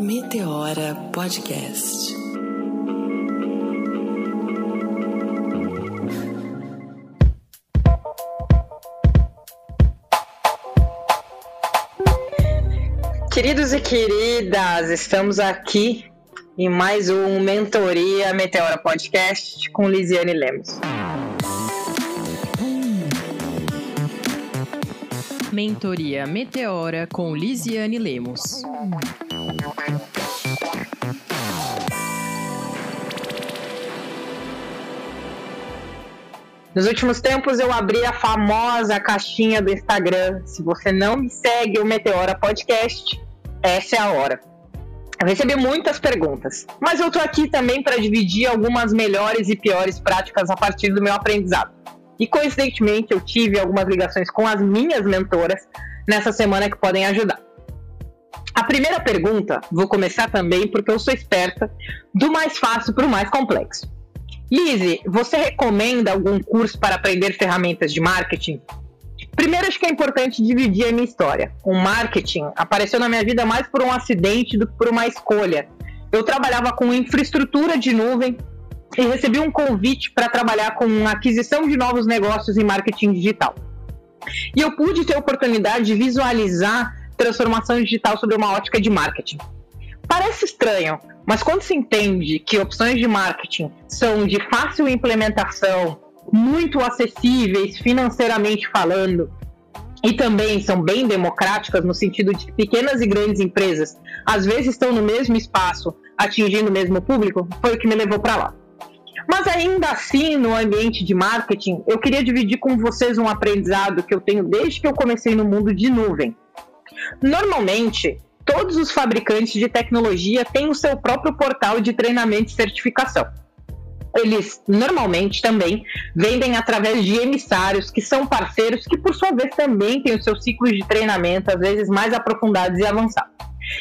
Meteora Podcast. Queridos e queridas, estamos aqui em mais um Mentoria Meteora Podcast com Lisiane Lemos. Mentoria Meteora com Lisiane Lemos. Nos últimos tempos eu abri a famosa caixinha do Instagram. Se você não me segue o Meteora Podcast, essa é a hora. Eu recebi muitas perguntas, mas eu tô aqui também para dividir algumas melhores e piores práticas a partir do meu aprendizado. E coincidentemente eu tive algumas ligações com as minhas mentoras nessa semana que podem ajudar. A primeira pergunta, vou começar também porque eu sou esperta, do mais fácil para o mais complexo. Lise, você recomenda algum curso para aprender ferramentas de marketing? Primeiro, acho que é importante dividir a minha história. O marketing apareceu na minha vida mais por um acidente do que por uma escolha. Eu trabalhava com infraestrutura de nuvem e recebi um convite para trabalhar com aquisição de novos negócios em marketing digital. E eu pude ter a oportunidade de visualizar transformação digital sobre uma ótica de marketing. Parece estranho, mas quando se entende que opções de marketing são de fácil implementação, muito acessíveis financeiramente falando, e também são bem democráticas no sentido de que pequenas e grandes empresas às vezes estão no mesmo espaço, atingindo o mesmo público, foi o que me levou para lá. Mas ainda assim, no ambiente de marketing, eu queria dividir com vocês um aprendizado que eu tenho desde que eu comecei no mundo de nuvem. Normalmente, todos os fabricantes de tecnologia têm o seu próprio portal de treinamento e certificação. Eles normalmente também vendem através de emissários, que são parceiros que, por sua vez, também têm os seus ciclos de treinamento, às vezes mais aprofundados e avançados.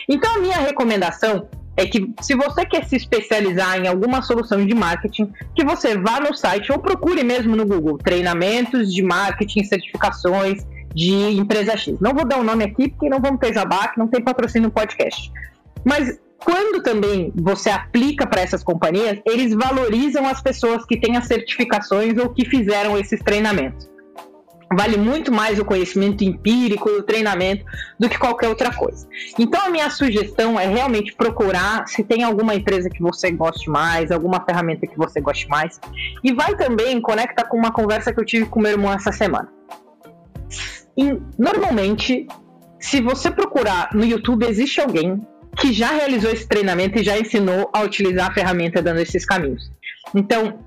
Então, a minha recomendação é que, se você quer se especializar em alguma solução de marketing, que você vá no site ou procure mesmo no Google treinamentos de marketing, certificações de empresa X. Não vou dar o um nome aqui porque não vamos ter jabá, não tem patrocínio no podcast. Mas quando também você aplica para essas companhias, eles valorizam as pessoas que têm as certificações ou que fizeram esses treinamentos. Vale muito mais o conhecimento empírico e o treinamento do que qualquer outra coisa. Então, a minha sugestão é realmente procurar se tem alguma empresa que você goste mais, alguma ferramenta que você goste mais. E vai também conecta com uma conversa que eu tive com meu irmão essa semana. E, normalmente, se você procurar no YouTube, existe alguém que já realizou esse treinamento e já ensinou a utilizar a ferramenta dando esses caminhos. Então,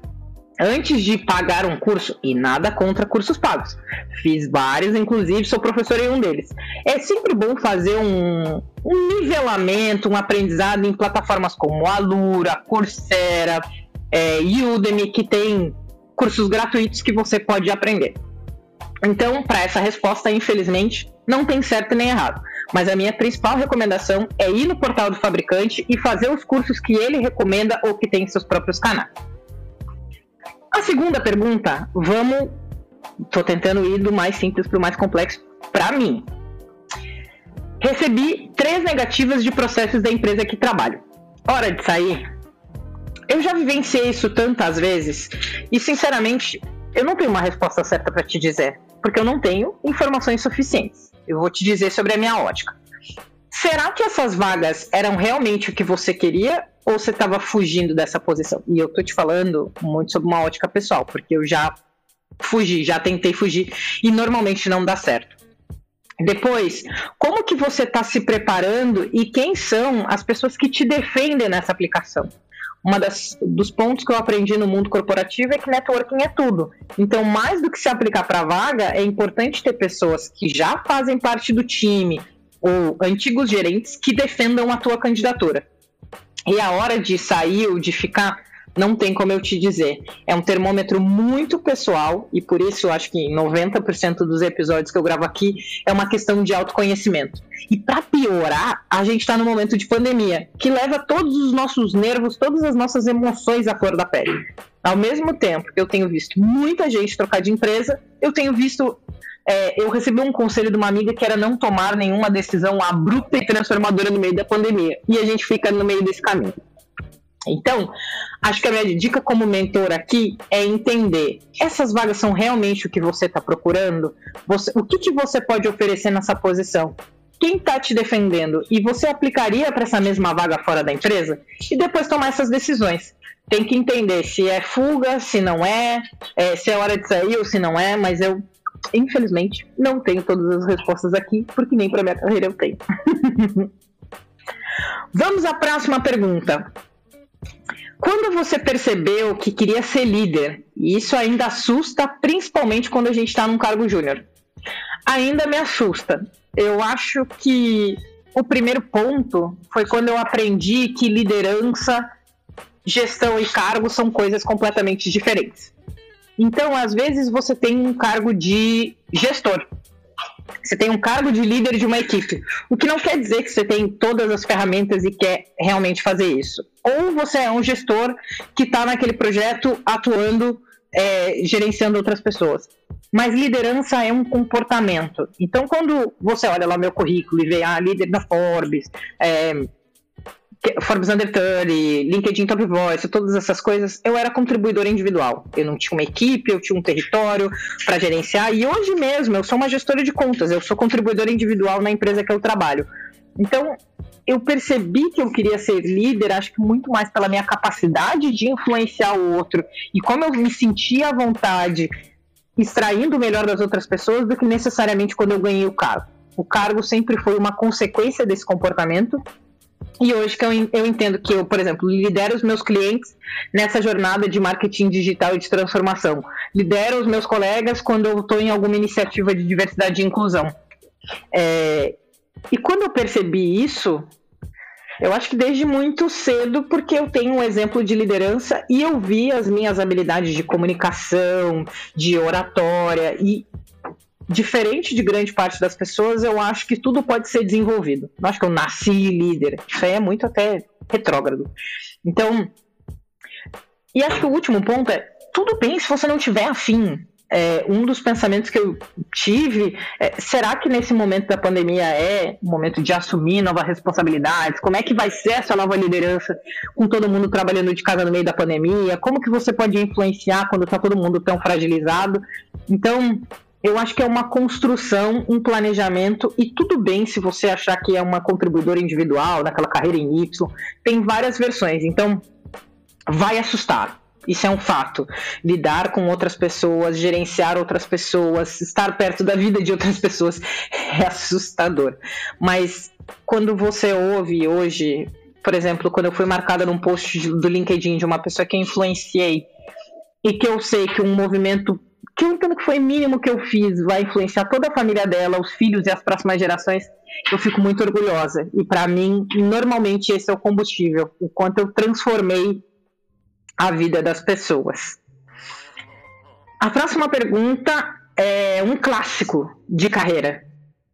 antes de pagar um curso, e nada contra cursos pagos, fiz vários, inclusive sou professor em um deles. É sempre bom fazer um, um nivelamento, um aprendizado em plataformas como Alura, Coursera, é, Udemy, que tem cursos gratuitos que você pode aprender. Então, para essa resposta, infelizmente, não tem certo nem errado. Mas a minha principal recomendação é ir no portal do fabricante e fazer os cursos que ele recomenda ou que tem seus próprios canais. A segunda pergunta, vamos. Estou tentando ir do mais simples para o mais complexo para mim. Recebi três negativas de processos da empresa que trabalho. Hora de sair? Eu já vivenciei isso tantas vezes e, sinceramente, eu não tenho uma resposta certa para te dizer porque eu não tenho informações suficientes. Eu vou te dizer sobre a minha ótica. Será que essas vagas eram realmente o que você queria ou você estava fugindo dessa posição? E eu tô te falando muito sobre uma ótica pessoal, porque eu já fugi, já tentei fugir e normalmente não dá certo. Depois, como que você está se preparando e quem são as pessoas que te defendem nessa aplicação? uma das dos pontos que eu aprendi no mundo corporativo é que networking é tudo. Então, mais do que se aplicar para vaga, é importante ter pessoas que já fazem parte do time ou antigos gerentes que defendam a tua candidatura. E a hora de sair ou de ficar não tem como eu te dizer. É um termômetro muito pessoal e por isso eu acho que 90% dos episódios que eu gravo aqui é uma questão de autoconhecimento. E para piorar, a gente está no momento de pandemia, que leva todos os nossos nervos, todas as nossas emoções à flor da pele. Ao mesmo tempo que eu tenho visto muita gente trocar de empresa, eu tenho visto é, eu recebi um conselho de uma amiga que era não tomar nenhuma decisão abrupta e transformadora no meio da pandemia. E a gente fica no meio desse caminho. Então, acho que a minha dica como mentor aqui é entender essas vagas são realmente o que você está procurando? Você, o que, que você pode oferecer nessa posição? Quem está te defendendo? E você aplicaria para essa mesma vaga fora da empresa? E depois tomar essas decisões. Tem que entender se é fuga, se não é, é se é hora de sair ou se não é, mas eu infelizmente, não tenho todas as respostas aqui, porque nem para minha carreira eu tenho. Vamos à próxima pergunta. Quando você percebeu que queria ser líder, e isso ainda assusta, principalmente quando a gente está num cargo júnior, ainda me assusta. Eu acho que o primeiro ponto foi quando eu aprendi que liderança, gestão e cargo são coisas completamente diferentes. Então, às vezes, você tem um cargo de gestor. Você tem um cargo de líder de uma equipe. O que não quer dizer que você tem todas as ferramentas e quer realmente fazer isso. Ou você é um gestor que está naquele projeto atuando, é, gerenciando outras pessoas. Mas liderança é um comportamento. Então, quando você olha lá meu currículo e vê ah, líder da Forbes, é, Forbes Under 30, LinkedIn Top Voice, todas essas coisas, eu era contribuidor individual. Eu não tinha uma equipe, eu tinha um território para gerenciar. E hoje mesmo eu sou uma gestora de contas, eu sou contribuidor individual na empresa que eu trabalho. Então, eu percebi que eu queria ser líder, acho que muito mais pela minha capacidade de influenciar o outro e como eu me sentia à vontade extraindo o melhor das outras pessoas do que necessariamente quando eu ganhei o cargo. O cargo sempre foi uma consequência desse comportamento e hoje que eu, entendo que eu, por exemplo, lidero os meus clientes nessa jornada de marketing digital e de transformação. Lidero os meus colegas quando eu estou em alguma iniciativa de diversidade e inclusão. É, e quando eu percebi isso, eu acho que desde muito cedo, porque eu tenho um exemplo de liderança e eu vi as minhas habilidades de comunicação, de oratória, e diferente de grande parte das pessoas, eu acho que tudo pode ser desenvolvido. Não acho que eu nasci líder. Isso aí é muito até retrógrado. Então, e acho que o último ponto é: tudo bem se você não tiver afim. É, um dos pensamentos que eu tive é, será que nesse momento da pandemia é o momento de assumir novas responsabilidades? Como é que vai ser essa nova liderança com todo mundo trabalhando de casa no meio da pandemia? Como que você pode influenciar quando está todo mundo tão fragilizado? Então, eu acho que é uma construção, um planejamento, e tudo bem se você achar que é uma contribuidora individual, naquela carreira em Y, tem várias versões, então vai assustar. Isso é um fato. Lidar com outras pessoas, gerenciar outras pessoas, estar perto da vida de outras pessoas é assustador. Mas quando você ouve hoje, por exemplo, quando eu fui marcada num post do LinkedIn de uma pessoa que eu influenciei e que eu sei que um movimento que eu entendo que foi mínimo que eu fiz vai influenciar toda a família dela, os filhos e as próximas gerações, eu fico muito orgulhosa. E para mim, normalmente esse é o combustível, o quanto eu transformei a vida das pessoas. A próxima pergunta é um clássico de carreira.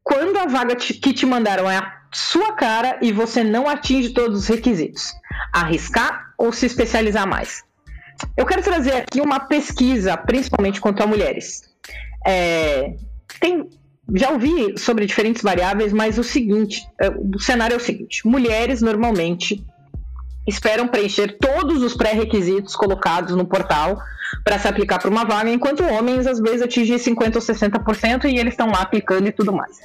Quando a vaga que te mandaram é a sua cara e você não atinge todos os requisitos, arriscar ou se especializar mais? Eu quero trazer aqui uma pesquisa, principalmente quanto a mulheres. É, tem, já ouvi sobre diferentes variáveis, mas o seguinte, é, o cenário é o seguinte: mulheres normalmente esperam preencher todos os pré-requisitos colocados no portal para se aplicar para uma vaga, enquanto homens às vezes atingem 50% ou 60% e eles estão lá aplicando e tudo mais.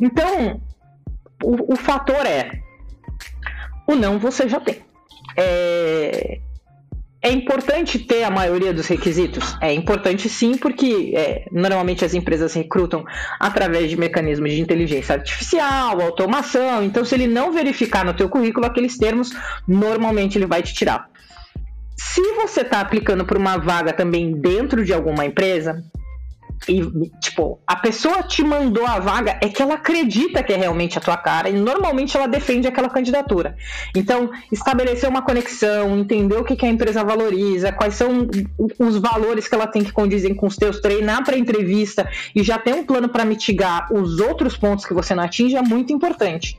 Então, o, o fator é: o não você já tem. É, é importante ter a maioria dos requisitos? É importante sim, porque é, normalmente as empresas recrutam através de mecanismos de inteligência artificial, automação. Então, se ele não verificar no teu currículo aqueles termos, normalmente ele vai te tirar. Se você está aplicando para uma vaga também dentro de alguma empresa, e, tipo, a pessoa te mandou a vaga é que ela acredita que é realmente a tua cara e normalmente ela defende aquela candidatura. Então, estabelecer uma conexão, entender o que, que a empresa valoriza, quais são os valores que ela tem que condizer com os teus, treinar para entrevista e já ter um plano para mitigar os outros pontos que você não atinge é muito importante.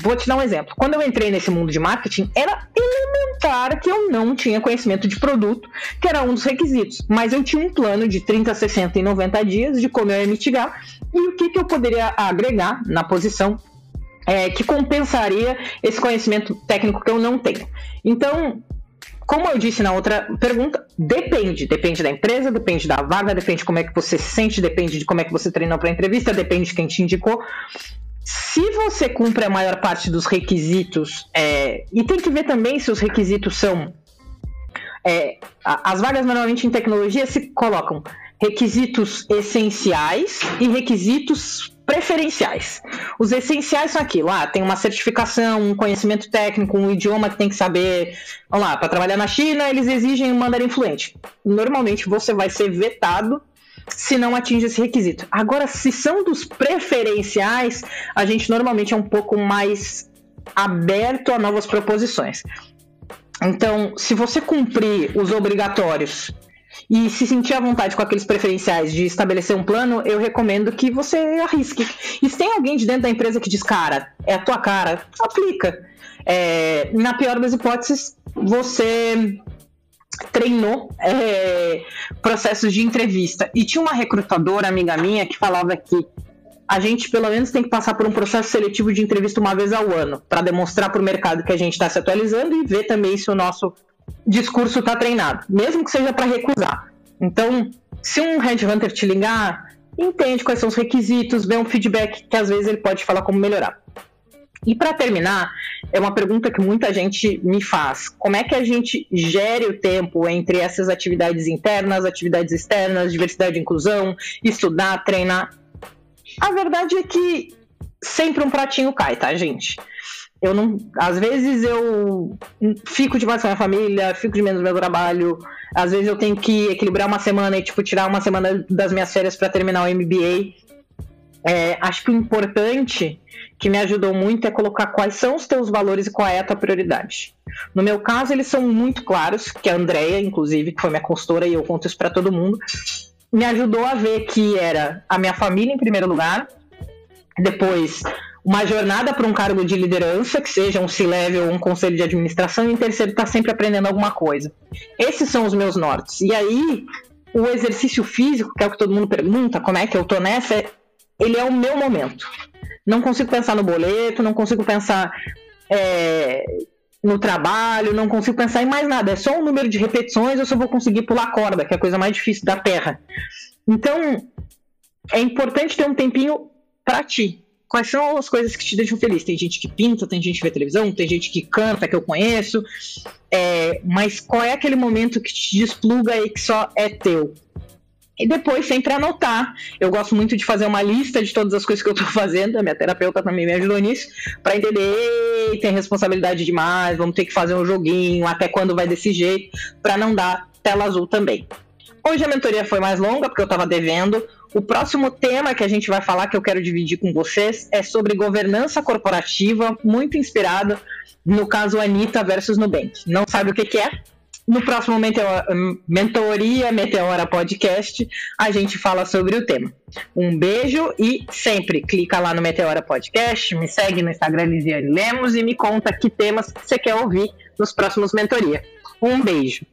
Vou te dar um exemplo. Quando eu entrei nesse mundo de marketing, era elementar que eu não tinha conhecimento de produto, que era um dos requisitos. Mas eu tinha um plano de 30, 60 e 90 dias de como eu ia mitigar e o que, que eu poderia agregar na posição é, que compensaria esse conhecimento técnico que eu não tenho. Então, como eu disse na outra pergunta, depende. Depende da empresa, depende da vaga, depende de como é que você se sente, depende de como é que você treinou para a entrevista, depende de quem te indicou. Se você cumpre a maior parte dos requisitos, é, e tem que ver também se os requisitos são. É, as vagas normalmente em tecnologia se colocam requisitos essenciais e requisitos preferenciais. Os essenciais são aquilo, ah, tem uma certificação, um conhecimento técnico, um idioma que tem que saber. Vamos lá, para trabalhar na China, eles exigem um mandarim fluente. Normalmente você vai ser vetado se não atinge esse requisito. Agora, se são dos preferenciais, a gente normalmente é um pouco mais aberto a novas proposições. Então, se você cumprir os obrigatórios e se sentir à vontade com aqueles preferenciais de estabelecer um plano, eu recomendo que você arrisque. E se tem alguém de dentro da empresa que diz, cara, é a tua cara, aplica. É, na pior das hipóteses, você treinou é, processos de entrevista. E tinha uma recrutadora, amiga minha, que falava que a gente pelo menos tem que passar por um processo seletivo de entrevista uma vez ao ano, para demonstrar para o mercado que a gente está se atualizando e ver também se o nosso discurso está treinado, mesmo que seja para recusar. Então, se um headhunter te ligar, entende quais são os requisitos, vê um feedback que às vezes ele pode falar como melhorar. E para terminar, é uma pergunta que muita gente me faz: como é que a gente gere o tempo entre essas atividades internas, atividades externas, diversidade e inclusão, estudar, treinar? A verdade é que sempre um pratinho cai, tá, gente? Eu não. Às vezes eu fico demais com a minha família, fico de menos no meu trabalho. Às vezes eu tenho que equilibrar uma semana e, tipo, tirar uma semana das minhas férias para terminar o MBA. É, acho que o importante que me ajudou muito é colocar quais são os teus valores e qual é a tua prioridade. No meu caso, eles são muito claros, que a Andrea, inclusive, que foi minha consultora, e eu conto isso para todo mundo, me ajudou a ver que era a minha família em primeiro lugar, depois uma jornada para um cargo de liderança, que seja um C-level ou um conselho de administração, e em terceiro, estar tá sempre aprendendo alguma coisa. Esses são os meus nortes. E aí, o exercício físico, que é o que todo mundo pergunta, como é que eu tô nessa, ele é o meu momento. Não consigo pensar no boleto, não consigo pensar é, no trabalho, não consigo pensar em mais nada. É só o um número de repetições, eu só vou conseguir pular corda, que é a coisa mais difícil da Terra. Então, é importante ter um tempinho para ti quais são as coisas que te deixam feliz? Tem gente que pinta, tem gente que vê televisão, tem gente que canta, que eu conheço, é, mas qual é aquele momento que te despluga e que só é teu? E depois sempre anotar. Eu gosto muito de fazer uma lista de todas as coisas que eu estou fazendo. A minha terapeuta também me ajudou nisso. Para entender, tem responsabilidade demais, vamos ter que fazer um joguinho, até quando vai desse jeito, para não dar tela azul também. Hoje a mentoria foi mais longa, porque eu estava devendo. O próximo tema que a gente vai falar, que eu quero dividir com vocês, é sobre governança corporativa, muito inspirado no caso Anitta versus Nubank. Não sabe o que, que é? No próximo Meteora, Mentoria Meteora Podcast, a gente fala sobre o tema. Um beijo e sempre clica lá no Meteora Podcast, me segue no Instagram Lisiane Lemos e me conta que temas você quer ouvir nos próximos Mentoria. Um beijo.